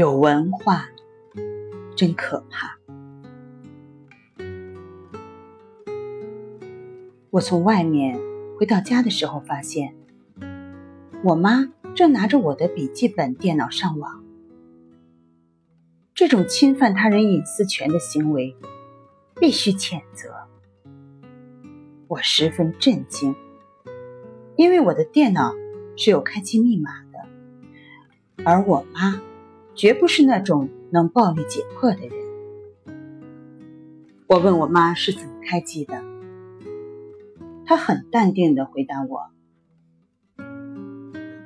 有文化真可怕。我从外面回到家的时候，发现我妈正拿着我的笔记本电脑上网。这种侵犯他人隐私权的行为，必须谴责。我十分震惊，因为我的电脑是有开机密码的，而我妈。绝不是那种能暴力解破的人。我问我妈是怎么开机的，她很淡定的回答我：“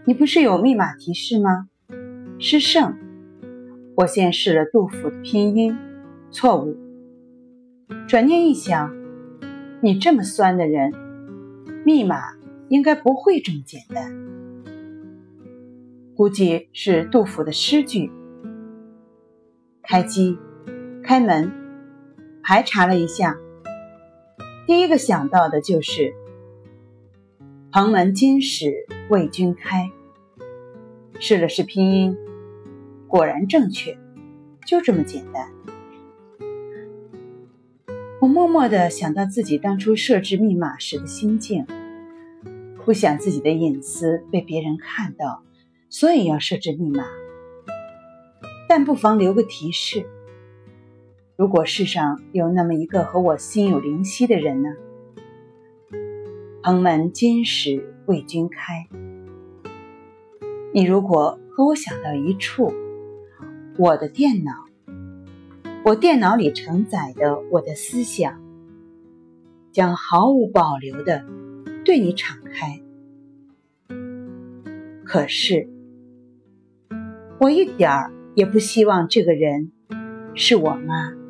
你不是有密码提示吗？诗圣。我先试了杜甫的拼音，错误。转念一想，你这么酸的人，密码应该不会这么简单，估计是杜甫的诗句。”开机，开门，排查了一下，第一个想到的就是“蓬门今始为君开”。试了试拼音，果然正确，就这么简单。我默默的想到自己当初设置密码时的心境，不想自己的隐私被别人看到，所以要设置密码。但不妨留个提示：如果世上有那么一个和我心有灵犀的人呢？蓬门今始为君开。你如果和我想到一处，我的电脑，我电脑里承载的我的思想，将毫无保留的对你敞开。可是，我一点儿。也不希望这个人是我妈。